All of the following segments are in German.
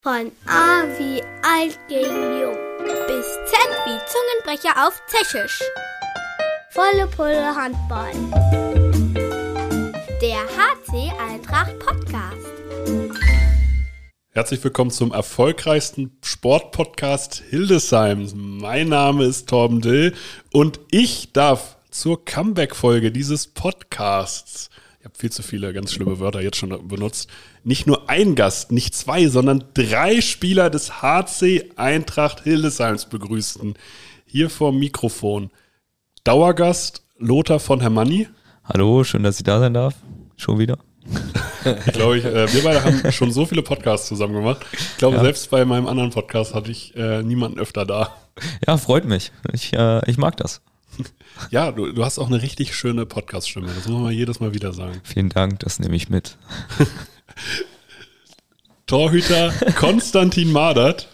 Von A wie alt gegen jung bis Z wie Zungenbrecher auf Tschechisch. Volle Pulle Handball. Der HC Eintracht Podcast. Herzlich willkommen zum erfolgreichsten Sportpodcast Hildesheims. Mein Name ist Torben Dill und ich darf zur Comeback-Folge dieses Podcasts habe viel zu viele ganz schlimme Wörter jetzt schon benutzt. Nicht nur ein Gast, nicht zwei, sondern drei Spieler des HC Eintracht Hildesheims begrüßten. Hier vor dem Mikrofon. Dauergast Lothar von Hermanni. Hallo, schön, dass ich da sein darf. Schon wieder. ich glaube, ich, äh, wir beide haben schon so viele Podcasts zusammen gemacht. Ich glaube, ja. selbst bei meinem anderen Podcast hatte ich äh, niemanden öfter da. Ja, freut mich. Ich, äh, ich mag das. Ja, du, du hast auch eine richtig schöne Podcast-Stimme. Das muss man jedes Mal wieder sagen. Vielen Dank, das nehme ich mit. Torhüter Konstantin Madert.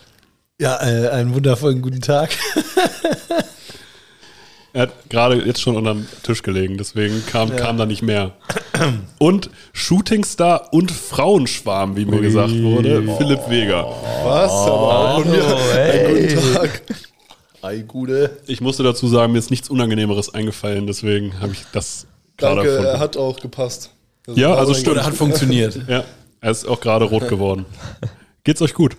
Ja, äh, einen wundervollen guten Tag. er hat gerade jetzt schon unter dem Tisch gelegen, deswegen kam, ja. kam da nicht mehr. Und Shootingstar und Frauenschwarm, wie mir Ui. gesagt wurde. Philipp Weger. Was? Aber oh, von mir. Hey. Einen guten Tag. Ei, Gude. Ich musste dazu sagen, mir ist nichts Unangenehmeres eingefallen, deswegen habe ich das gerade Danke, erfunden. er hat auch gepasst. Das ja, also stimmt. Er hat funktioniert. ja, er ist auch gerade rot geworden. Geht's euch gut?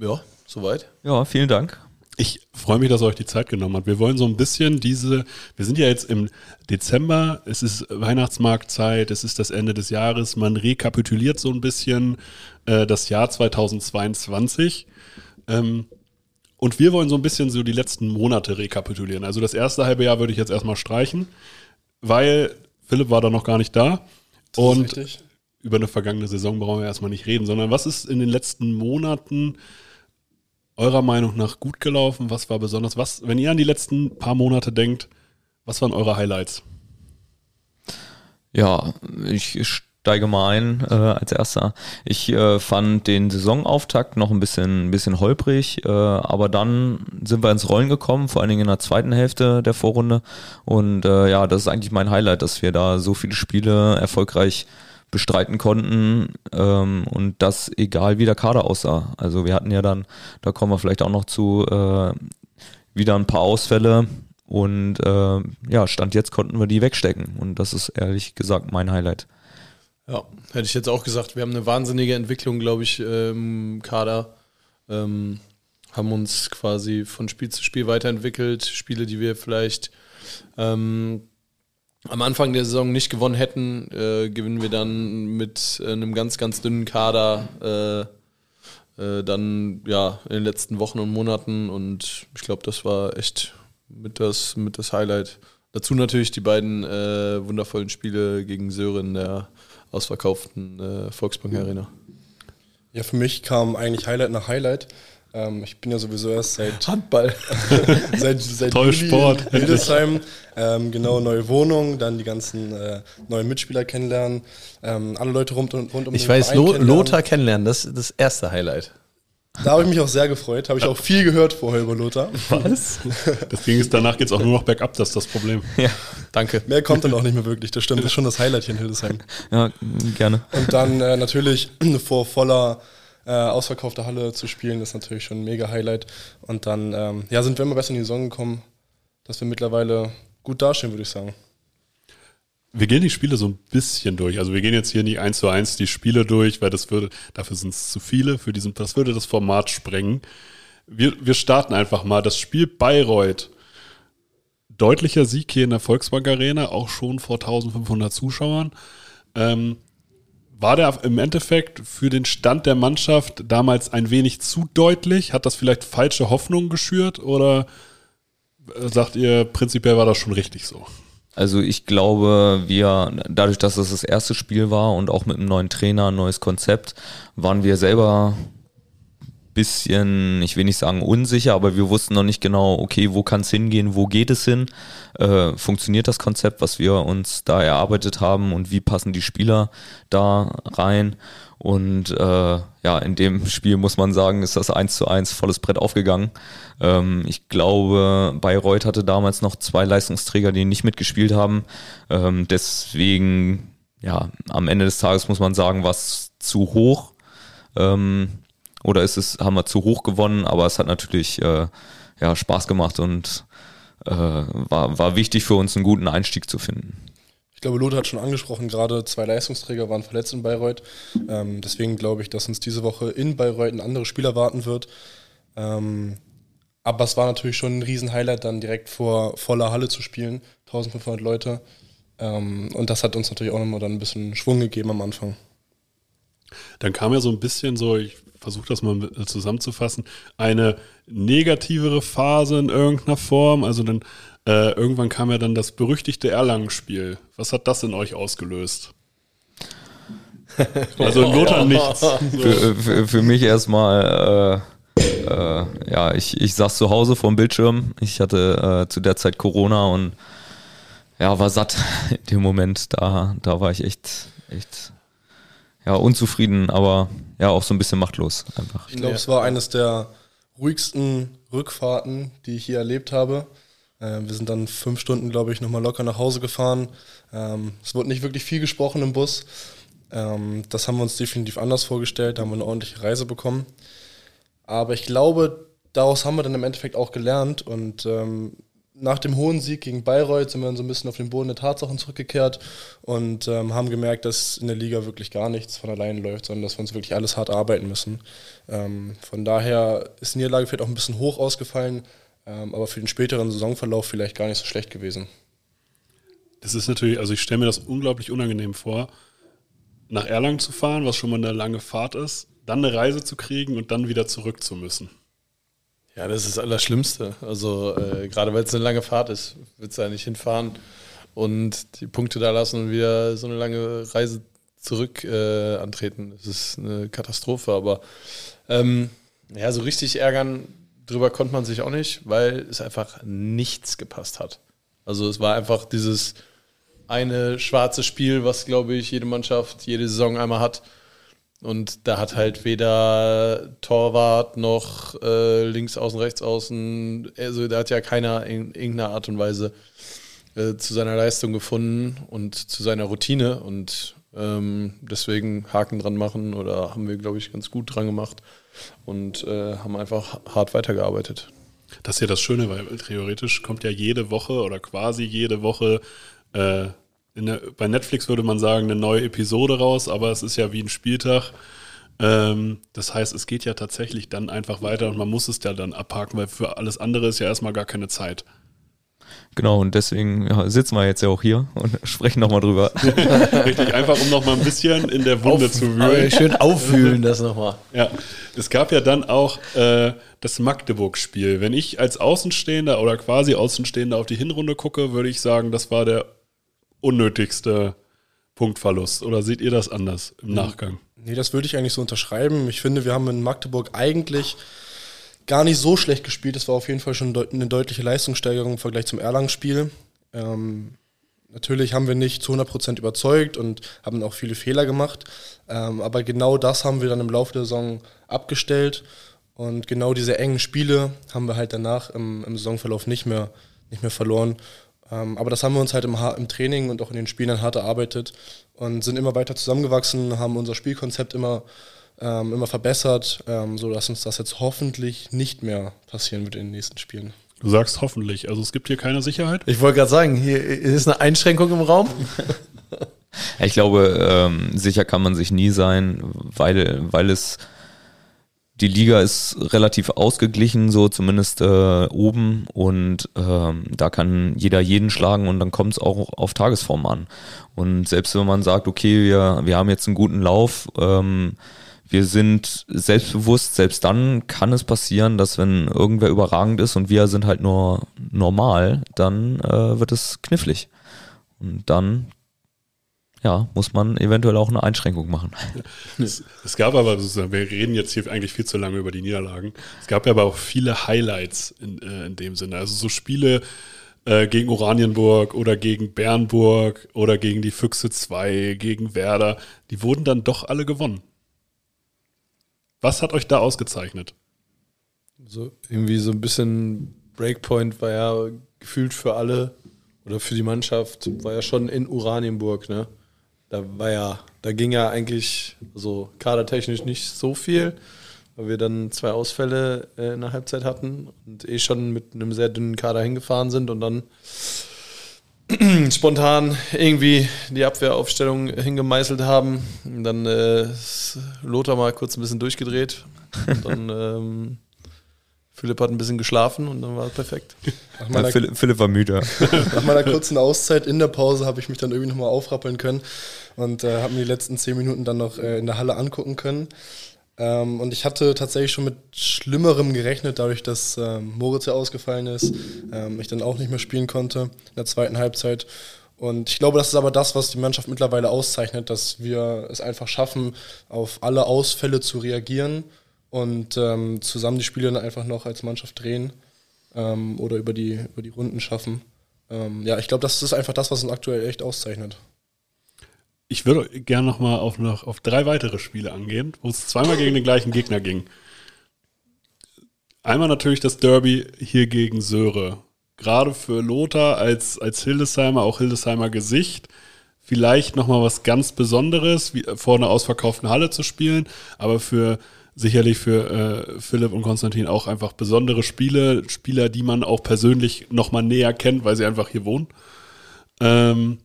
Ja, soweit. Ja, vielen Dank. Ich freue mich, dass ihr euch die Zeit genommen habt. Wir wollen so ein bisschen diese, wir sind ja jetzt im Dezember, es ist Weihnachtsmarktzeit, es ist das Ende des Jahres, man rekapituliert so ein bisschen äh, das Jahr 2022. Ähm, und wir wollen so ein bisschen so die letzten Monate rekapitulieren. Also das erste halbe Jahr würde ich jetzt erstmal streichen, weil Philipp war da noch gar nicht da. Das und über eine vergangene Saison brauchen wir erstmal nicht reden, sondern was ist in den letzten Monaten eurer Meinung nach gut gelaufen? Was war besonders? Was, wenn ihr an die letzten paar Monate denkt, was waren eure Highlights? Ja, ich steige mal ein äh, als erster. Ich äh, fand den Saisonauftakt noch ein bisschen, ein bisschen holprig, äh, aber dann sind wir ins Rollen gekommen, vor allen Dingen in der zweiten Hälfte der Vorrunde. Und äh, ja, das ist eigentlich mein Highlight, dass wir da so viele Spiele erfolgreich bestreiten konnten ähm, und das egal wie der Kader aussah. Also wir hatten ja dann, da kommen wir vielleicht auch noch zu, äh, wieder ein paar Ausfälle und äh, ja, Stand jetzt konnten wir die wegstecken und das ist ehrlich gesagt mein Highlight. Ja, hätte ich jetzt auch gesagt. Wir haben eine wahnsinnige Entwicklung, glaube ich, im Kader. Ähm, haben uns quasi von Spiel zu Spiel weiterentwickelt. Spiele, die wir vielleicht ähm, am Anfang der Saison nicht gewonnen hätten, äh, gewinnen wir dann mit äh, einem ganz, ganz dünnen Kader äh, äh, dann ja in den letzten Wochen und Monaten. Und ich glaube, das war echt mit das, mit das Highlight. Dazu natürlich die beiden äh, wundervollen Spiele gegen Sören der ausverkauften äh, Volksbank Arena. Ja, für mich kam eigentlich Highlight nach Highlight. Ähm, ich bin ja sowieso erst seit Handball, seit, seit Toll Juli Sport. Hildesheim. Ähm, genau, neue Wohnung, dann die ganzen äh, neuen Mitspieler kennenlernen, ähm, alle Leute rund, rund um Ich weiß, Lo kennenlernen. Lothar kennenlernen, das ist das erste Highlight. Da habe ich mich auch sehr gefreut. Habe ich auch viel gehört vorher über Lothar. Was? Deswegen ist danach geht es auch nur noch bergab, das ist das Problem. Ja, danke. Mehr kommt dann auch nicht mehr wirklich. Das stimmt. Das ist schon das Highlight hier in Hildesheim. Ja, gerne. Und dann äh, natürlich vor voller äh, ausverkaufter Halle zu spielen, ist natürlich schon ein mega Highlight. Und dann ähm, ja, sind wir immer besser in die Saison gekommen, dass wir mittlerweile gut dastehen, würde ich sagen. Wir gehen die Spiele so ein bisschen durch. Also wir gehen jetzt hier nicht eins zu eins die Spiele durch, weil das würde, dafür sind es zu viele, für diesen, das würde das Format sprengen. Wir, wir starten einfach mal. Das Spiel Bayreuth. Deutlicher Sieg hier in der Volksbank Arena, auch schon vor 1500 Zuschauern. Ähm, war der im Endeffekt für den Stand der Mannschaft damals ein wenig zu deutlich? Hat das vielleicht falsche Hoffnungen geschürt oder äh, sagt ihr, prinzipiell war das schon richtig so? Also ich glaube, wir, dadurch, dass es das erste Spiel war und auch mit einem neuen Trainer, ein neues Konzept, waren wir selber bisschen, ich will nicht sagen unsicher, aber wir wussten noch nicht genau, okay, wo kann es hingehen, wo geht es hin, äh, funktioniert das Konzept, was wir uns da erarbeitet haben und wie passen die Spieler da rein. Und äh, ja, in dem Spiel muss man sagen, ist das eins zu eins volles Brett aufgegangen. Ähm, ich glaube, Bayreuth hatte damals noch zwei Leistungsträger, die nicht mitgespielt haben. Ähm, deswegen, ja, am Ende des Tages muss man sagen, was zu hoch. Ähm, oder ist es, haben wir zu hoch gewonnen, aber es hat natürlich äh, ja, Spaß gemacht und äh, war, war wichtig für uns, einen guten Einstieg zu finden. Ich glaube, Lothar hat schon angesprochen, gerade zwei Leistungsträger waren verletzt in Bayreuth. Ähm, deswegen glaube ich, dass uns diese Woche in Bayreuth ein anderes Spiel erwarten wird. Ähm, aber es war natürlich schon ein Riesenhighlight, dann direkt vor voller Halle zu spielen, 1500 Leute. Ähm, und das hat uns natürlich auch nochmal dann ein bisschen Schwung gegeben am Anfang. Dann kam ja so ein bisschen so, ich versuche das mal zusammenzufassen, eine negativere Phase in irgendeiner Form. Also dann äh, irgendwann kam ja dann das berüchtigte Erlangen-Spiel. Was hat das in euch ausgelöst? also Lothar nichts. Für, für, für mich erstmal, äh, äh, ja, ich, ich saß zu Hause vorm Bildschirm. Ich hatte äh, zu der Zeit Corona und ja, war satt in dem Moment. Da, da war ich echt, echt ja, unzufrieden, aber ja, auch so ein bisschen machtlos einfach. Ich glaube, es war eines der ruhigsten Rückfahrten, die ich hier erlebt habe. Äh, wir sind dann fünf Stunden, glaube ich, nochmal locker nach Hause gefahren. Ähm, es wurde nicht wirklich viel gesprochen im Bus. Ähm, das haben wir uns definitiv anders vorgestellt. Da haben wir eine ordentliche Reise bekommen. Aber ich glaube, daraus haben wir dann im Endeffekt auch gelernt und ähm, nach dem hohen Sieg gegen Bayreuth sind wir dann so ein bisschen auf den Boden der Tatsachen zurückgekehrt und ähm, haben gemerkt, dass in der Liga wirklich gar nichts von allein läuft, sondern dass wir uns wirklich alles hart arbeiten müssen. Ähm, von daher ist die Niederlage vielleicht auch ein bisschen hoch ausgefallen, ähm, aber für den späteren Saisonverlauf vielleicht gar nicht so schlecht gewesen. Das ist natürlich, also ich stelle mir das unglaublich unangenehm vor, nach Erlangen zu fahren, was schon mal eine lange Fahrt ist, dann eine Reise zu kriegen und dann wieder zurück zu müssen. Ja, das ist das Allerschlimmste. Also äh, gerade weil es eine lange Fahrt ist, wird es ja nicht hinfahren und die Punkte da lassen und wieder so eine lange Reise zurück äh, antreten. Das ist eine Katastrophe, aber ähm, ja, so richtig ärgern drüber konnte man sich auch nicht, weil es einfach nichts gepasst hat. Also es war einfach dieses eine schwarze Spiel, was glaube ich jede Mannschaft jede Saison einmal hat und da hat halt weder Torwart noch äh, links außen, rechts außen, also da hat ja keiner in irgendeiner Art und Weise äh, zu seiner Leistung gefunden und zu seiner Routine. Und ähm, deswegen Haken dran machen oder haben wir, glaube ich, ganz gut dran gemacht und äh, haben einfach hart weitergearbeitet. Das ist ja das Schöne, weil theoretisch kommt ja jede Woche oder quasi jede Woche äh, der, bei Netflix würde man sagen, eine neue Episode raus, aber es ist ja wie ein Spieltag. Ähm, das heißt, es geht ja tatsächlich dann einfach weiter und man muss es ja dann abhaken, weil für alles andere ist ja erstmal gar keine Zeit. Genau, und deswegen ja, sitzen wir jetzt ja auch hier und sprechen nochmal drüber. Richtig, einfach um nochmal ein bisschen in der Wunde Auf, zu wühlen. Schön aufwühlen das nochmal. Ja, es gab ja dann auch äh, das Magdeburg-Spiel. Wenn ich als Außenstehender oder quasi Außenstehender auf die Hinrunde gucke, würde ich sagen, das war der unnötigste Punktverlust. Oder seht ihr das anders im hm. Nachgang? Nee, das würde ich eigentlich so unterschreiben. Ich finde, wir haben in Magdeburg eigentlich gar nicht so schlecht gespielt. Das war auf jeden Fall schon eine deutliche Leistungssteigerung im Vergleich zum Erlangen-Spiel. Ähm, natürlich haben wir nicht zu 100% überzeugt und haben auch viele Fehler gemacht. Ähm, aber genau das haben wir dann im Laufe der Saison abgestellt. Und genau diese engen Spiele haben wir halt danach im, im Saisonverlauf nicht mehr, nicht mehr verloren. Ähm, aber das haben wir uns halt im, im, Training und auch in den Spielen hart erarbeitet und sind immer weiter zusammengewachsen, haben unser Spielkonzept immer, ähm, immer verbessert, ähm, sodass uns das jetzt hoffentlich nicht mehr passieren wird in den nächsten Spielen. Du sagst hoffentlich, also es gibt hier keine Sicherheit? Ich wollte gerade sagen, hier ist eine Einschränkung im Raum. ich glaube, ähm, sicher kann man sich nie sein, weil, weil es die Liga ist relativ ausgeglichen, so zumindest äh, oben. Und ähm, da kann jeder jeden schlagen und dann kommt es auch auf Tagesform an. Und selbst wenn man sagt, okay, wir, wir haben jetzt einen guten Lauf, ähm, wir sind selbstbewusst, selbst dann kann es passieren, dass wenn irgendwer überragend ist und wir sind halt nur normal, dann äh, wird es knifflig. Und dann ja, muss man eventuell auch eine Einschränkung machen. Es, es, gab aber, wir reden jetzt hier eigentlich viel zu lange über die Niederlagen. Es gab aber auch viele Highlights in, äh, in dem Sinne. Also so Spiele äh, gegen Oranienburg oder gegen Bernburg oder gegen die Füchse 2, gegen Werder, die wurden dann doch alle gewonnen. Was hat euch da ausgezeichnet? So irgendwie so ein bisschen Breakpoint war ja gefühlt für alle oder für die Mannschaft war ja schon in Oranienburg, ne? Da war ja, da ging ja eigentlich so kadertechnisch nicht so viel. weil wir dann zwei Ausfälle äh, in der Halbzeit hatten und eh schon mit einem sehr dünnen Kader hingefahren sind und dann spontan irgendwie die Abwehraufstellung hingemeißelt haben. Und dann äh, ist Lothar mal kurz ein bisschen durchgedreht. Und dann ähm, Philipp hat ein bisschen geschlafen und dann war es perfekt. Meiner, Philipp, Philipp war müde. nach meiner kurzen Auszeit in der Pause habe ich mich dann irgendwie nochmal aufrappeln können und äh, habe mir die letzten zehn Minuten dann noch äh, in der Halle angucken können. Ähm, und ich hatte tatsächlich schon mit Schlimmerem gerechnet, dadurch, dass ähm, Moritz ja ausgefallen ist, ähm, ich dann auch nicht mehr spielen konnte in der zweiten Halbzeit. Und ich glaube, das ist aber das, was die Mannschaft mittlerweile auszeichnet, dass wir es einfach schaffen, auf alle Ausfälle zu reagieren und ähm, zusammen die Spiele dann einfach noch als Mannschaft drehen ähm, oder über die, über die Runden schaffen. Ähm, ja, ich glaube, das ist einfach das, was uns aktuell echt auszeichnet. Ich würde gerne noch mal auf, noch auf drei weitere Spiele angehen, wo es zweimal gegen den gleichen Gegner ging. Einmal natürlich das Derby hier gegen Söre. Gerade für Lothar als, als Hildesheimer, auch Hildesheimer Gesicht, vielleicht noch mal was ganz Besonderes, wie vor einer ausverkauften Halle zu spielen, aber für sicherlich für äh, Philipp und Konstantin auch einfach besondere Spiele, Spieler, die man auch persönlich noch mal näher kennt, weil sie einfach hier wohnen. Ähm,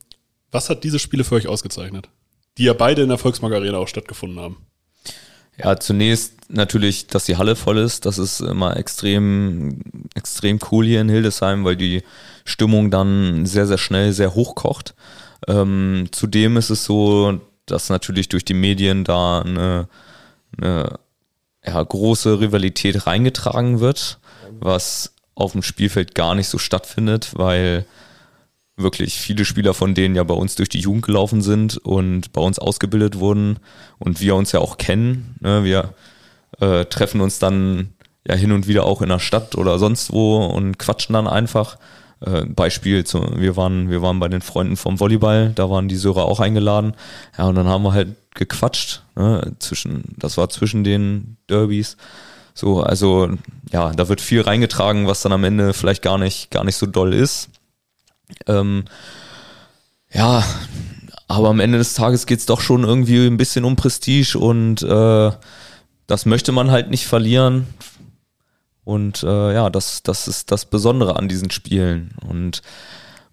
was hat diese Spiele für euch ausgezeichnet? Die ja beide in der Volksmark auch stattgefunden haben. Ja, zunächst natürlich, dass die Halle voll ist. Das ist immer extrem, extrem cool hier in Hildesheim, weil die Stimmung dann sehr, sehr schnell sehr hoch kocht. Ähm, zudem ist es so, dass natürlich durch die Medien da eine, eine ja, große Rivalität reingetragen wird, was auf dem Spielfeld gar nicht so stattfindet, weil wirklich viele Spieler von denen ja bei uns durch die Jugend gelaufen sind und bei uns ausgebildet wurden und wir uns ja auch kennen. Ne? Wir äh, treffen uns dann ja hin und wieder auch in der Stadt oder sonst wo und quatschen dann einfach. Äh, Beispiel, zu, wir, waren, wir waren bei den Freunden vom Volleyball, da waren die Sörer auch eingeladen. Ja, und dann haben wir halt gequatscht. Ne? Zwischen, das war zwischen den Derbys. So, also ja, da wird viel reingetragen, was dann am Ende vielleicht gar nicht, gar nicht so doll ist. Ähm, ja, aber am Ende des Tages geht's doch schon irgendwie ein bisschen um Prestige und äh, das möchte man halt nicht verlieren. Und äh, ja, das, das ist das Besondere an diesen Spielen. Und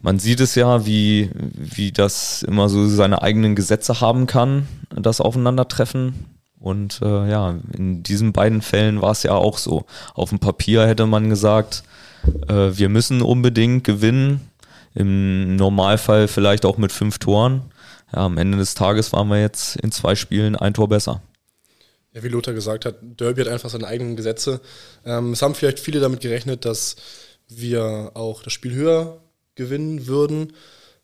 man sieht es ja, wie, wie das immer so seine eigenen Gesetze haben kann, das Aufeinandertreffen. Und äh, ja, in diesen beiden Fällen war es ja auch so. Auf dem Papier hätte man gesagt, äh, wir müssen unbedingt gewinnen. Im Normalfall vielleicht auch mit fünf Toren. Ja, am Ende des Tages waren wir jetzt in zwei Spielen ein Tor besser. Ja, wie Lothar gesagt hat, Derby hat einfach seine eigenen Gesetze. Ähm, es haben vielleicht viele damit gerechnet, dass wir auch das Spiel höher gewinnen würden.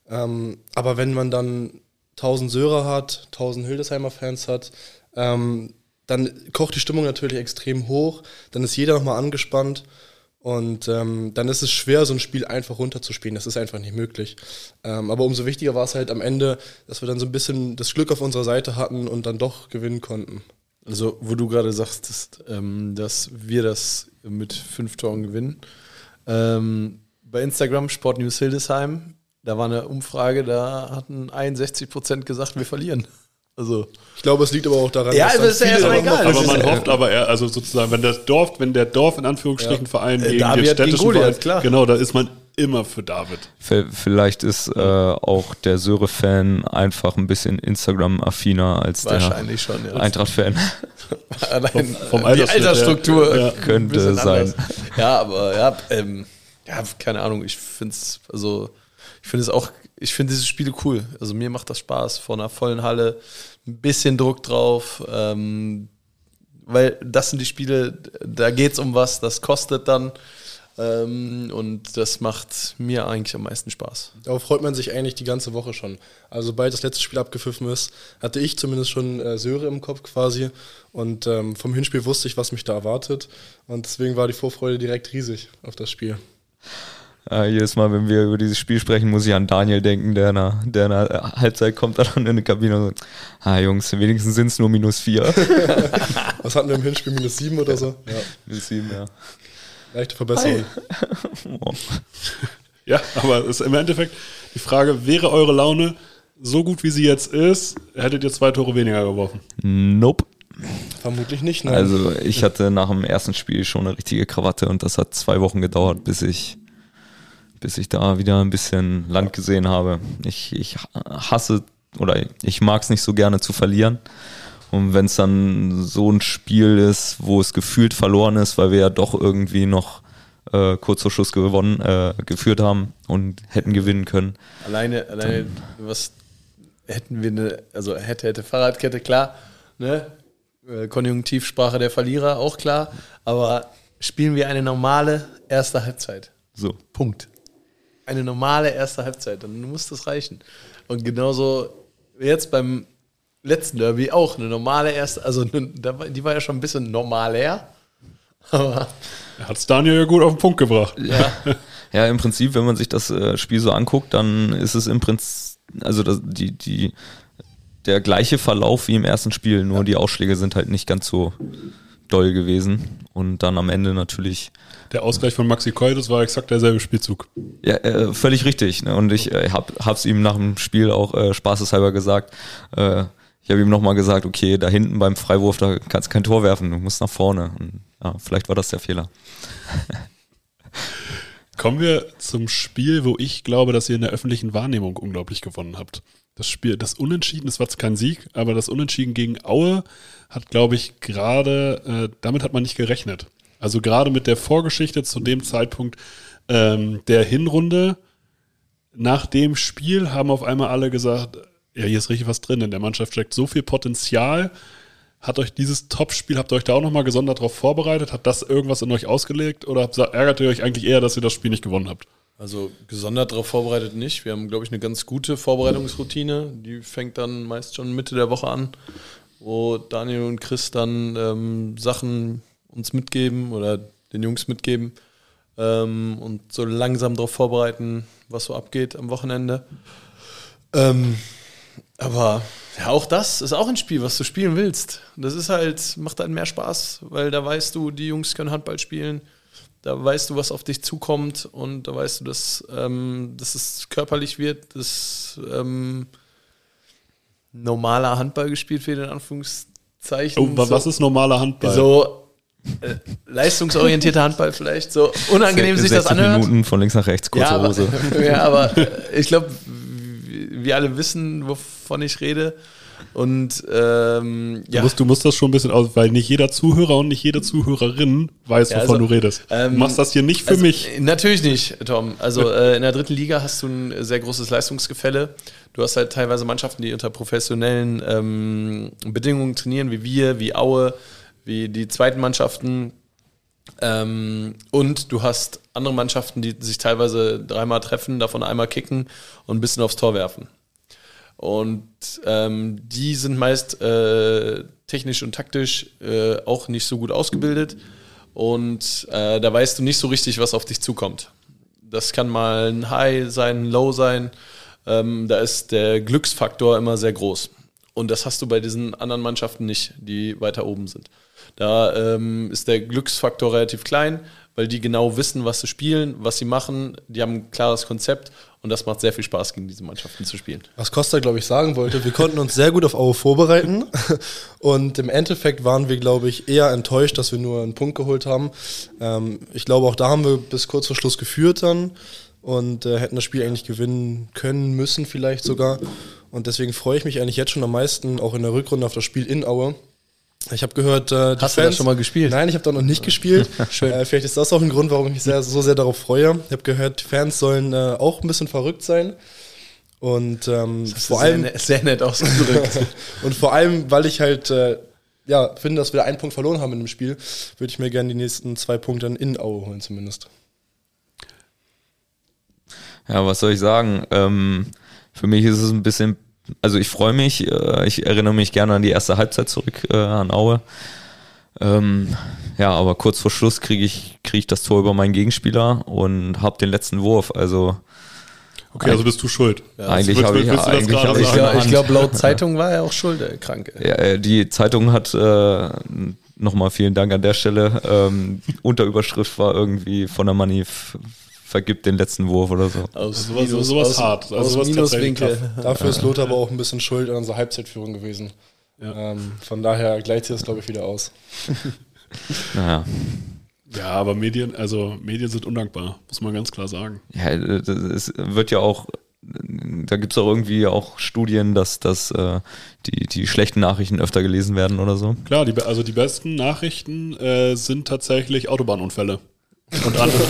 Ähm, aber wenn man dann 1000 Sörer hat, 1000 Hildesheimer Fans hat, ähm, dann kocht die Stimmung natürlich extrem hoch. Dann ist jeder nochmal angespannt. Und ähm, dann ist es schwer, so ein Spiel einfach runterzuspielen. Das ist einfach nicht möglich. Ähm, aber umso wichtiger war es halt am Ende, dass wir dann so ein bisschen das Glück auf unserer Seite hatten und dann doch gewinnen konnten. Also, wo du gerade sagst, dass, ähm, dass wir das mit fünf Toren gewinnen. Ähm, bei Instagram, Sport News Hildesheim, da war eine Umfrage, da hatten 61 Prozent gesagt, wir verlieren. Also, Ich glaube, es liegt aber auch daran, Ja, dass aber dann ist ja erstmal egal. Aber das man hofft aber eher, also sozusagen, wenn das Dorf, wenn der Dorf in Anführungsstrichen Verein Äh, gegen David den gegen städtischen Goliath, Verein, klar. genau, da ist man immer für David. Vielleicht ist äh, auch der Söre-Fan einfach ein bisschen Instagram-affiner als der wahrscheinlich schon, ja. Eintracht-Fan. Allein vom die Altersschnitt her. Altersstruktur Ja. Könnte sein. anders. Ja, aber ja, ähm, ja, keine Ahnung, ich finde es, also ich finde es auch, ich finde diese Spiele cool. Also mir macht das Spaß, vor einer vollen Halle, ein bisschen Druck drauf, ähm, weil das sind die Spiele, da geht es um was, das kostet dann. Ähm, und das macht mir eigentlich am meisten Spaß. Darauf freut man sich eigentlich die ganze Woche schon. Also sobald das letzte Spiel abgepfiffen ist, hatte ich zumindest schon äh, Söre im Kopf quasi. Und ähm, vom Hinspiel wusste ich, was mich da erwartet. Und deswegen war die Vorfreude direkt riesig auf das Spiel. Äh, jedes Mal, wenn wir über dieses Spiel sprechen, muss ich an Daniel denken, der in der, der in der Halbzeit kommt dann in eine Kabine und sagt, ah Jungs, wenigstens sind es nur minus vier. Was hatten wir im Hinspiel? Minus sieben oder so? Ja, minus sieben, ja. leichte Verbesserung. Oh. Ja, aber es ist im Endeffekt die Frage, wäre eure Laune so gut, wie sie jetzt ist, hättet ihr zwei Tore weniger geworfen? Nope. Vermutlich nicht, ne? Also ich hatte nach dem ersten Spiel schon eine richtige Krawatte und das hat zwei Wochen gedauert, bis ich, bis ich da wieder ein bisschen Land gesehen habe. Ich, ich hasse oder ich mag es nicht so gerne zu verlieren. Und wenn es dann so ein Spiel ist, wo es gefühlt verloren ist, weil wir ja doch irgendwie noch äh, kurz vor Schluss gewonnen, äh, geführt haben und hätten gewinnen können. Alleine, alleine, was hätten wir eine, also hätte, hätte Fahrradkette, klar, ne? Äh, Konjunktivsprache der Verlierer, auch klar. Aber spielen wir eine normale erste Halbzeit. So. Punkt. Eine normale erste Halbzeit, dann muss das reichen. Und genauso jetzt beim letzten Derby auch eine normale erste, also da war- die war ja schon ein bisschen normaler. Aber Er hat es Daniel ja gut auf den Punkt gebracht. ja, Ja, im Prinzip, wenn man sich das äh, Spiel so anguckt, dann ist es im Prinzip, also das, die, die, der gleiche Verlauf wie im ersten Spiel, nur die Ausschläge sind halt nicht ganz so doll gewesen. Und dann am Ende natürlich, Der Ausgleich von Maxi das war exakt derselbe Spielzug. ja, äh, völlig richtig. Ne? Und ich äh, hab, hab's ihm nach dem Spiel auch äh, spaßeshalber gesagt. Äh, ich habe ihm nochmal gesagt, okay, da hinten beim Freiwurf, da kannst du kein Tor werfen, du musst nach vorne. Und, ja, vielleicht war das der Fehler. Kommen wir zum Spiel, wo ich glaube, dass ihr in der öffentlichen Wahrnehmung unglaublich gewonnen habt. Das Spiel, das Unentschieden, das war zwar kein Sieg, aber das Unentschieden gegen Aue hat, glaube ich, gerade, äh, damit hat man nicht gerechnet. Also gerade mit der Vorgeschichte zu dem Zeitpunkt ähm, der Hinrunde, nach dem Spiel haben auf einmal alle gesagt, ja, hier ist richtig was drin, in der Mannschaft steckt so viel Potenzial. Hat euch dieses Topspiel, habt ihr euch da auch nochmal gesondert darauf vorbereitet? Hat das irgendwas in euch ausgelegt? Oder ärgert ihr euch eigentlich eher, dass ihr das Spiel nicht gewonnen habt? Also gesondert darauf vorbereitet nicht. Wir haben, glaube ich, eine ganz gute Vorbereitungsroutine. Die fängt dann meist schon Mitte der Woche an, wo Daniel und Chris dann ähm, Sachen uns mitgeben oder den Jungs mitgeben ähm, und so langsam darauf vorbereiten, was so abgeht am Wochenende. Ähm, aber ja, auch das ist auch ein Spiel, was du spielen willst. Das ist halt, macht halt mehr Spaß, weil da weißt du, die Jungs können Handball spielen. Da weißt du, was auf dich zukommt und da weißt du, dass, ähm, dass es körperlich wird, dass ähm, normaler Handball gespielt wird, in Anführungszeichen. Oh, wa- was ist normaler Handball? so äh, leistungsorientierter Handball vielleicht, so unangenehm sich das 60 anhört. Minuten von links nach rechts, kurze ja, aber, Hose. ja, aber äh, ich glaube, wir alle wissen, wovon ich rede. Und ähm, Du, ja, musst, du musst das schon ein bisschen aus, weil nicht jeder Zuhörer und nicht jede Zuhörerin weiß, Ja, wovon also, du redest. ähm, du machst das hier nicht für Also, mich. äh, Natürlich nicht, Tom. Also äh, in der dritten Liga hast du ein sehr großes Leistungsgefälle. Du hast halt teilweise Mannschaften, die unter professionellen ähm, Bedingungen trainieren, wie wir, wie Aue, wie die zweiten Mannschaften. Ähm, und du hast andere Mannschaften, die sich teilweise dreimal treffen, davon einmal kicken und ein bisschen aufs Tor werfen. Und ähm, die sind meist äh, technisch und taktisch äh, auch nicht so gut ausgebildet. Und äh, da weißt du nicht so richtig, was auf dich zukommt. Das kann mal ein High sein, ein Low sein. Ähm, da ist der Glücksfaktor immer sehr groß. Und das hast du bei diesen anderen Mannschaften nicht, die weiter oben sind. Da ähm, ist der Glücksfaktor relativ klein, weil die genau wissen, was sie spielen, was sie machen. Die haben ein klares Konzept und das macht sehr viel Spaß, gegen diese Mannschaften zu spielen. Was Costa, glaube ich, sagen wollte, wir konnten uns sehr gut auf Aue vorbereiten. Und im Endeffekt waren wir, glaube ich, eher enttäuscht, dass wir nur einen Punkt geholt haben. Ähm, ich glaube, auch da haben wir bis kurz vor Schluss geführt dann und äh, hätten das Spiel eigentlich gewinnen können, müssen vielleicht sogar. Und deswegen freue ich mich eigentlich jetzt schon am meisten, auch in der Rückrunde, auf das Spiel in Aue. Ich habe gehört, äh, die Hast du das schon mal gespielt? Nein, ich habe da noch nicht gespielt. Schön. Äh, vielleicht ist das auch ein Grund, warum ich mich sehr, so sehr darauf freue. Ich habe gehört, die Fans sollen äh, auch ein bisschen verrückt sein. Und ähm, vor allem, sehr, sehr nett ausgedrückt. und vor allem, weil ich halt äh, ja, finde, dass wir da einen Punkt verloren haben in dem Spiel, würde ich mir gerne die nächsten zwei Punkte dann in Aue holen zumindest. Ja, was soll ich sagen? Ähm, für mich ist es ein bisschen, also ich freue mich, äh, ich erinnere mich gerne an die erste Halbzeit zurück äh, an Aue. Ähm, ja, aber kurz vor Schluss kriege ich, krieg ich das Tor über meinen Gegenspieler und habe den letzten Wurf. Also Okay, also bist du schuld. eigentlich willst- habe ich, das eigentlich habe ich ich, in der glaube, laut Zeitung war er auch schuld, der Kranke. Ja, äh, die Zeitung hat äh, nochmal vielen Dank an der Stelle. Ähm, Unterüberschrift war irgendwie von der Money f- vergibt den letzten Wurf oder so. Aus sowas- sowas aus, hart. Also aus sowas Minuswinkel. Dafür ist Lothar aber auch ein bisschen schuld an unserer Halbzeitführung gewesen. Ja. Ähm, von daher gleicht sich das, glaube ich, wieder aus. Naja. Ja, aber Medien, also Medien sind undankbar, muss man ganz klar sagen. Ja, es wird ja auch, da gibt es auch irgendwie auch Studien, dass, dass äh, die, die schlechten Nachrichten öfter gelesen werden oder so. Klar, die, also die besten Nachrichten äh, sind tatsächlich Autobahnunfälle. Und andere.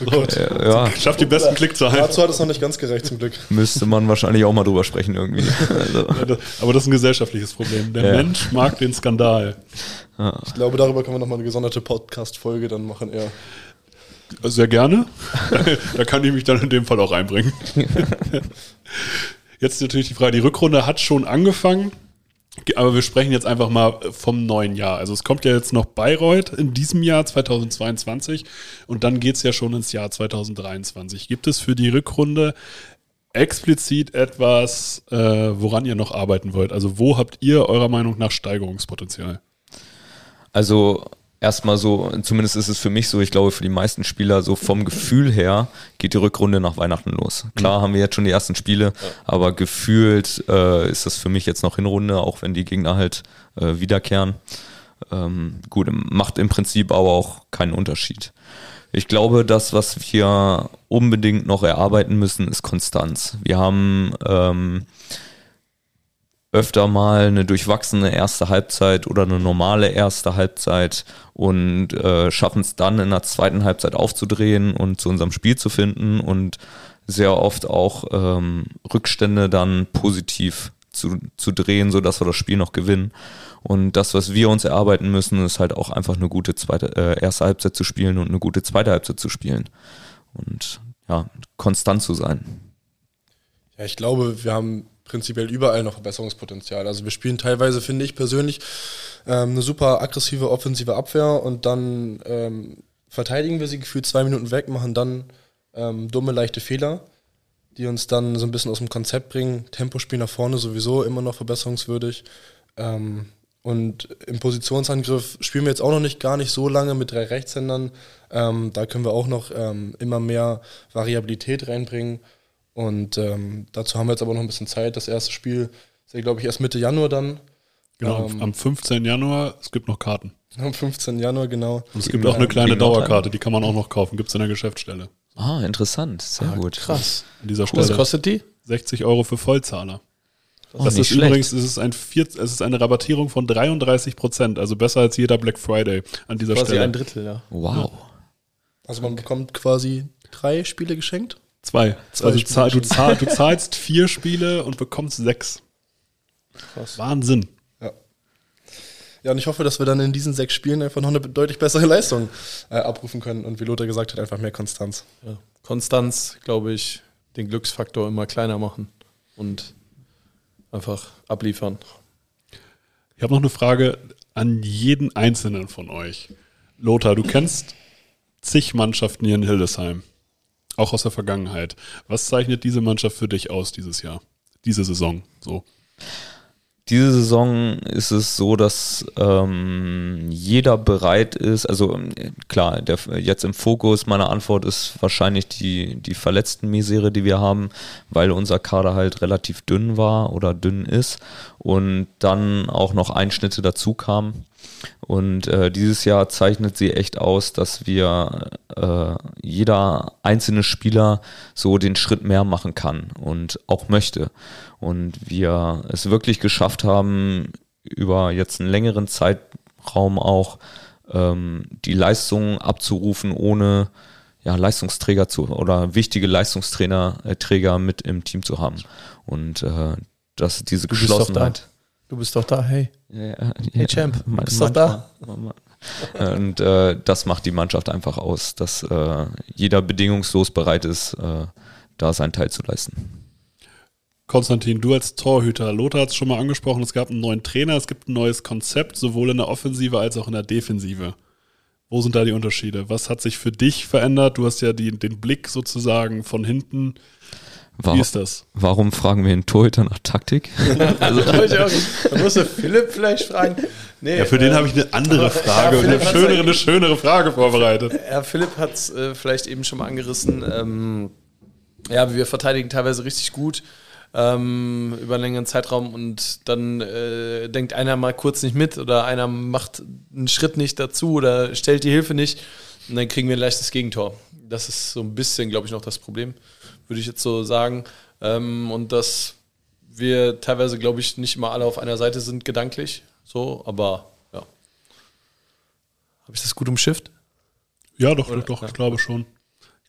so, Ja, schafft die besten Klickzahlen. Dazu hat es noch nicht ganz gerecht, zum Glück. müsste man wahrscheinlich auch mal drüber sprechen irgendwie. Also, Ja, Aber das ist ein gesellschaftliches Problem. Der Ja. Mensch mag den Skandal. Ich glaube, darüber können wir nochmal eine gesonderte Podcast-Folge dann machen, eher. Sehr gerne. da kann ich mich dann in dem Fall auch einbringen. Jetzt natürlich die Frage, die Rückrunde hat schon angefangen, aber wir sprechen jetzt einfach mal vom neuen Jahr. Also es kommt ja jetzt noch Bayreuth in diesem Jahr 2022 und dann geht es ja schon ins Jahr 2023. Gibt es für die Rückrunde explizit etwas, äh, woran ihr noch arbeiten wollt? Also wo habt ihr eurer Meinung nach Steigerungspotenzial? Also erstmal so, zumindest ist es für mich so, ich glaube für die meisten Spieler so vom Gefühl her geht die Rückrunde nach Weihnachten los. Klar haben wir jetzt schon die ersten Spiele, aber gefühlt äh, ist das für mich jetzt noch Hinrunde, auch wenn die Gegner halt äh, wiederkehren. Ähm, gut, macht im Prinzip aber auch keinen Unterschied. Ich glaube, das, was wir unbedingt noch erarbeiten müssen, ist Konstanz. Wir haben ähm, öfter mal eine durchwachsene erste Halbzeit oder eine normale erste Halbzeit und äh, schaffen es dann in der zweiten Halbzeit aufzudrehen und zu unserem Spiel zu finden und sehr oft auch ähm, Rückstände dann positiv zu, zu drehen, sodass wir das Spiel noch gewinnen. Und das, was wir uns erarbeiten müssen, ist halt auch einfach eine gute zweite, äh, erste Halbzeit zu spielen und eine gute zweite Halbzeit zu spielen. Und ja, konstant zu sein. Ja, ich glaube, wir haben prinzipiell überall noch Verbesserungspotenzial. Also wir spielen teilweise, finde ich persönlich, ähm, eine super aggressive offensive Abwehr und dann ähm, verteidigen wir sie gefühlt zwei Minuten weg, machen dann ähm, dumme, leichte Fehler, die uns dann so ein bisschen aus dem Konzept bringen. Tempospiel nach vorne sowieso immer noch verbesserungswürdig. Ähm, und im Positionsangriff spielen wir jetzt auch noch nicht gar nicht so lange mit drei Rechtshändern. Ähm, da können wir auch noch ähm, immer mehr Variabilität reinbringen. Und ähm, dazu haben wir jetzt aber noch ein bisschen Zeit. Das erste Spiel ist ja, glaube ich, erst Mitte Januar dann. Genau, Ähm, am 15. Januar, es gibt noch Karten. Am 15. Januar, genau. Und es gibt auch eine kleine Nordrhein. Dauerkarte, die kann man auch noch kaufen, gibt es in der Geschäftsstelle. Ah, interessant, sehr gut. Krass. An dieser Was Stelle. kostet die? 60 Euro für Vollzahler. Oh, das ist übrigens, es ist, ein vier, es ist eine Rabattierung von 33 Prozent, also besser als jeder Black Friday an dieser Quasi Stelle. ein Drittel, ja. Wow. Also man bekommt quasi drei Spiele geschenkt. Zwei. Zwei also Spiele zahl, du, zahl, du zahlst vier Spiele und bekommst sechs. Krass. Wahnsinn. Ja. Ja, und ich hoffe, dass wir dann in diesen sechs Spielen einfach noch eine deutlich bessere Leistung äh, abrufen können. Und wie Lothar gesagt hat, einfach mehr Konstanz. Ja. Konstanz, glaube ich, den Glücksfaktor immer kleiner machen und einfach abliefern. Ich habe noch eine Frage an jeden einzelnen von euch. Lothar, du kennst zig Mannschaften hier in Hildesheim, auch aus der Vergangenheit. Was zeichnet diese Mannschaft für dich aus dieses Jahr, diese Saison? So. Diese Saison ist es so, dass ähm, jeder bereit ist, also ähm, klar, der, jetzt im Fokus meiner Antwort ist wahrscheinlich die, die Verletzten-Misere, die wir haben, weil unser Kader halt relativ dünn war oder dünn ist und dann auch noch Einschnitte dazu kamen. Und äh, dieses Jahr zeichnet sie echt aus, dass wir äh, jeder einzelne Spieler so den Schritt mehr machen kann und auch möchte. Und wir es wirklich geschafft haben, über jetzt einen längeren Zeitraum auch ähm, die Leistungen abzurufen, ohne ja, Leistungsträger zu oder wichtige Leistungsträger äh, Träger mit im Team zu haben. Und äh, dass diese doch Geschlossenheit. Du bist doch da, hey. Ja, ja, Hey, Champ, man- bist doch da? manchmal- Und äh, das macht die Mannschaft einfach aus, dass äh, jeder bedingungslos bereit ist, äh, da seinen Teil zu leisten. Konstantin, du als Torhüter, Lothar hat es schon mal angesprochen, es gab einen neuen Trainer, es gibt ein neues Konzept, sowohl in der Offensive als auch in der Defensive. Wo sind da die Unterschiede? Was hat sich für dich verändert? Du hast ja die, den Blick sozusagen von hinten. Wie Warum, ist das? warum fragen wir den Torhüter nach Taktik? Also, da musste Philipp vielleicht fragen. Nee, Ja, für den äh, habe ich eine andere Frage und eine schönere, eine schönere Frage vorbereitet. Herr Philipp hat es äh, vielleicht eben schon mal angerissen. Ähm, ja, wir verteidigen teilweise richtig gut. Ähm, über einen längeren Zeitraum und dann äh, denkt einer mal kurz nicht mit oder einer macht einen Schritt nicht dazu oder stellt die Hilfe nicht und dann kriegen wir ein leichtes Gegentor. Das ist so ein bisschen, glaube ich, noch das Problem, würde ich jetzt so sagen. Ähm, und dass wir teilweise, glaube ich, nicht immer alle auf einer Seite sind gedanklich, so, aber ja. Habe ich das gut umschifft? Ja, doch, doch, doch, ich glaube schon.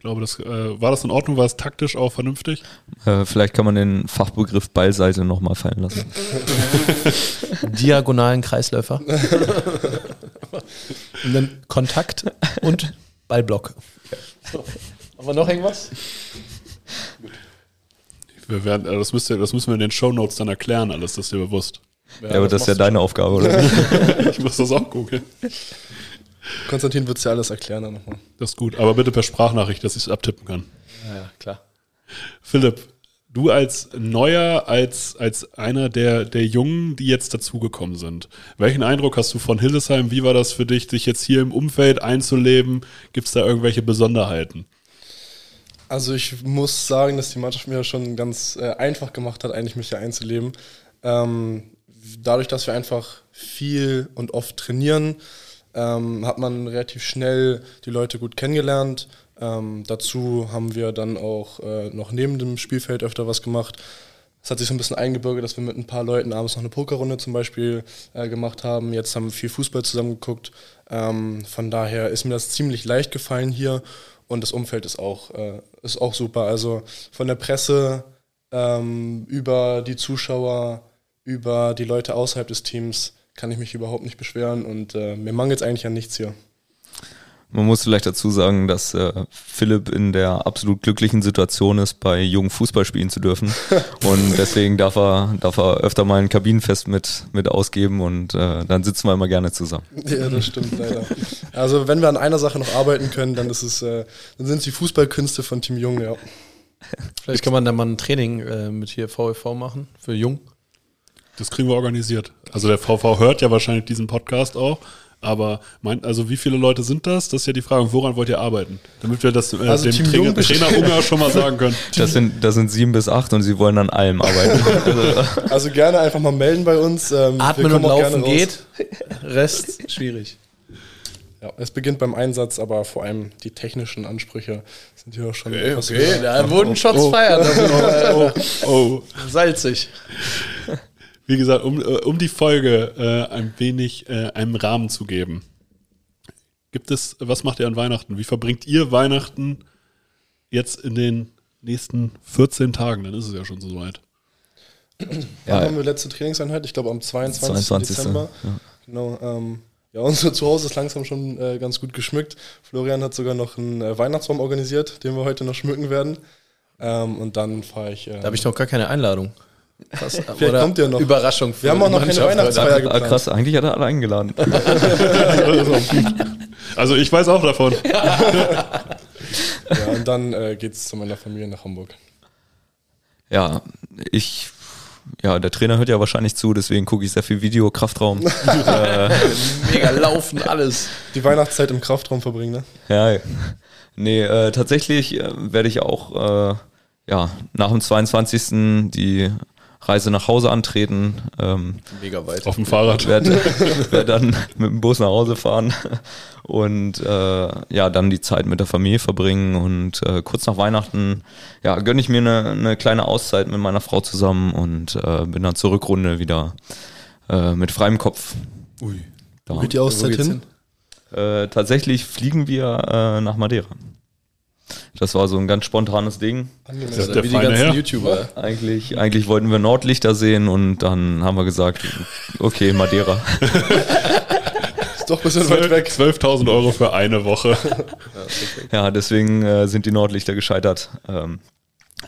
Ich glaube, das äh, war das in Ordnung, war es taktisch auch vernünftig? Äh, vielleicht kann man den Fachbegriff Ballseite nochmal fallen lassen. Diagonalen Kreisläufer. und dann Kontakt und Ballblock. So. Haben wir noch irgendwas? Wir werden, äh, das, müsst ihr, das müssen wir in den Shownotes dann erklären, alles, das ist dir bewusst. Ja, aber das ist ja deine Aufgabe, oder? ich muss das auch googeln. Konstantin wird es ja alles erklären dann nochmal. Das ist gut, aber bitte per Sprachnachricht, dass ich es abtippen kann. Ja, klar. Philipp, du als Neuer, als, als einer der, der Jungen, die jetzt dazugekommen sind, welchen Eindruck hast du von Hildesheim? Wie war das für dich, dich jetzt hier im Umfeld einzuleben? Gibt es da irgendwelche Besonderheiten? Also ich muss sagen, dass die Mannschaft mir schon ganz äh, einfach gemacht hat, eigentlich mich hier einzuleben. Ähm, dadurch, dass wir einfach viel und oft trainieren, ähm, hat man relativ schnell die Leute gut kennengelernt. Ähm, dazu haben wir dann auch äh, noch neben dem Spielfeld öfter was gemacht. Es hat sich so ein bisschen eingebürgert, dass wir mit ein paar Leuten abends noch eine Pokerrunde zum Beispiel äh, gemacht haben. Jetzt haben wir viel Fußball zusammengeguckt. Ähm, von daher ist mir das ziemlich leicht gefallen hier und das Umfeld ist auch, äh, ist auch super. Also von der Presse ähm, über die Zuschauer, über die Leute außerhalb des Teams kann ich mich überhaupt nicht beschweren und äh, mir mangelt es eigentlich an nichts hier. Man muss vielleicht dazu sagen, dass äh, Philipp in der absolut glücklichen Situation ist, bei jungen Fußball spielen zu dürfen. und deswegen darf er, darf er öfter mal ein Kabinenfest mit, mit ausgeben und äh, dann sitzen wir immer gerne zusammen. Ja, das stimmt leider. Also wenn wir an einer Sache noch arbeiten können, dann ist es, äh, dann sind es die Fußballkünste von Team Jung, ja. Vielleicht kann man da mal ein Training äh, mit hier VfV machen für Jung. Das kriegen wir organisiert. Also der VV hört ja wahrscheinlich diesen Podcast auch. Aber mein, also wie viele Leute sind das? Das ist ja die Frage, woran wollt ihr arbeiten? Damit wir das äh, Also dem Team Trainer, Trainer Unger schon mal sagen können. Das sind, das sind sieben bis acht und sie wollen an allem arbeiten. Also, Also gerne einfach mal melden bei uns. Ähm, Atmen und Laufen geht. Rest schwierig. Ja, es beginnt beim Einsatz, aber vor allem die technischen Ansprüche sind hier auch schon Okay, höher. da wurden Shots feiern. Oh, oh. Salzig. Wie gesagt, um, äh, um die Folge äh, ein wenig äh, einem Rahmen zu geben. Gibt es, was macht ihr an Weihnachten? Wie verbringt ihr Weihnachten jetzt in den nächsten 14 Tagen? Dann ist es ja schon soweit. Wann ja, haben wir letzte Trainingseinheit? Ich glaube am 22. 22. Dezember. Ja. Genau. Ähm, ja, unser Zuhause ist langsam schon äh, ganz gut geschmückt. Florian hat sogar noch einen äh, Weihnachtsbaum organisiert, den wir heute noch schmücken werden. Ähm, und dann fahre ich. Äh, Da habe ich noch gar keine Einladung. Krass. Vielleicht kommt ja noch. Überraschung für Wir haben auch noch keine Weihnachtsfeier Leute. ah, geplant. krass, eigentlich hat er alle eingeladen. Also ich weiß auch davon. Ja, und dann äh, geht es zu meiner Familie nach Hamburg. Ja, ich, ja, der Trainer hört ja wahrscheinlich zu, deswegen gucke ich sehr viel Video, Kraftraum. Mega laufen, alles. Die Weihnachtszeit im Kraftraum verbringen, ne? Ja, nee, äh, tatsächlich äh, werde ich auch äh, ja, nach dem 22. die Reise nach Hause antreten. Ähm, Mega weit. Auf dem Fahrrad. werde werd dann mit dem Bus nach Hause fahren und äh, ja, dann die Zeit mit der Familie verbringen und äh, kurz nach Weihnachten ja, gönne ich mir eine, eine kleine Auszeit mit meiner Frau zusammen und äh, bin dann zur Rückrunde wieder äh, mit freiem Kopf. Ui. Da. Geht die Auszeit hin? Äh, tatsächlich fliegen wir äh, nach Madeira. Das war so ein ganz spontanes Ding. Das ist der Wie die feine ganzen Herr. YouTuber. Eigentlich, eigentlich wollten wir Nordlichter sehen und dann haben wir gesagt, okay, Madeira. Ist doch ein bisschen weit weg. 12.000 Euro für eine Woche. Ja, deswegen äh, sind die Nordlichter gescheitert. Ähm,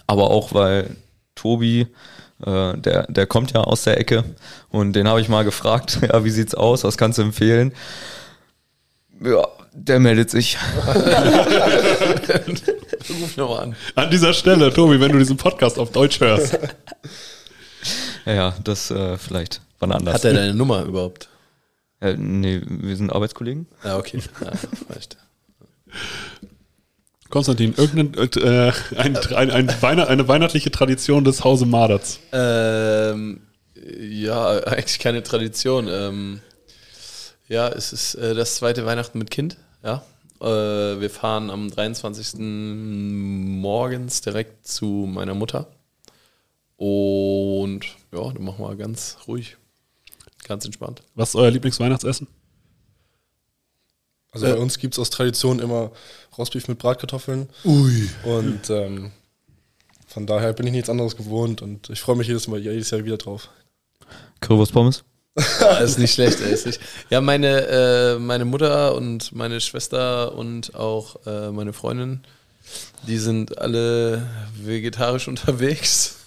aber auch weil Tobi, äh, der, der kommt ja aus der Ecke und den habe ich mal gefragt, ja, wie sieht's aus, was kannst du empfehlen? Ja, der meldet sich. Ruf nochmal an. An dieser Stelle, Tobi, wenn du diesen Podcast auf Deutsch hörst. Ja, ja, das äh, vielleicht wann anders. Hat er deine Nummer überhaupt? Äh, nee, wir sind Arbeitskollegen. Ja, okay. Ja, reicht. Konstantin, irgendeine äh, ein, ein, ein Weihnacht, eine weihnachtliche Tradition des Hause Maderts. Ähm, ja, eigentlich keine Tradition. Ähm, ja, es ist äh, das zweite Weihnachten mit Kind. Ja, äh, wir fahren am 23. morgens direkt zu meiner Mutter. Und ja, dann machen wir ganz ruhig, ganz entspannt. Was ist euer Lieblingsweihnachtsessen? Also bei uns gibt es aus Tradition immer Rostbeef mit Bratkartoffeln. Ui. Und ähm, von daher bin ich nichts anderes gewohnt und ich freue mich jedes Mal, jedes Jahr wieder drauf. Currywurst Pommes? Ja, ist nicht schlecht, ey, nicht. Ja, meine, äh, meine Mutter und meine Schwester und auch äh, meine Freundin, die sind alle vegetarisch unterwegs.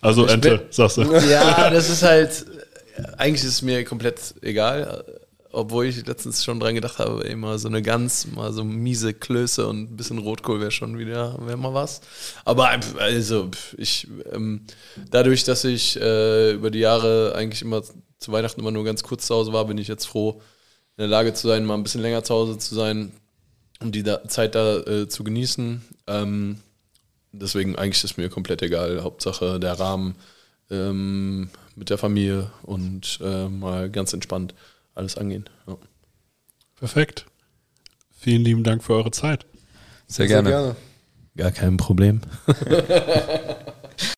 Also Ich Ente, bin- sagst du. Ja, das ist halt, eigentlich ist es mir komplett egal, obwohl ich letztens schon dran gedacht habe, ey, mal so eine Gans, mal so miese Klöße und ein bisschen Rotkohl wäre schon wieder, wäre mal was. Aber also, ich, ähm, dadurch, dass ich äh, über die Jahre eigentlich immer zu Weihnachten immer nur ganz kurz zu Hause war, bin ich jetzt froh, in der Lage zu sein, mal ein bisschen länger zu Hause zu sein, um die da, Zeit da äh, zu genießen. Ähm, deswegen eigentlich ist mir komplett egal. Hauptsache der Rahmen ähm, mit der Familie und äh, mal ganz entspannt alles angehen. Ja. Perfekt. Vielen lieben Dank für eure Zeit. Sehr, gerne. Gar kein Problem.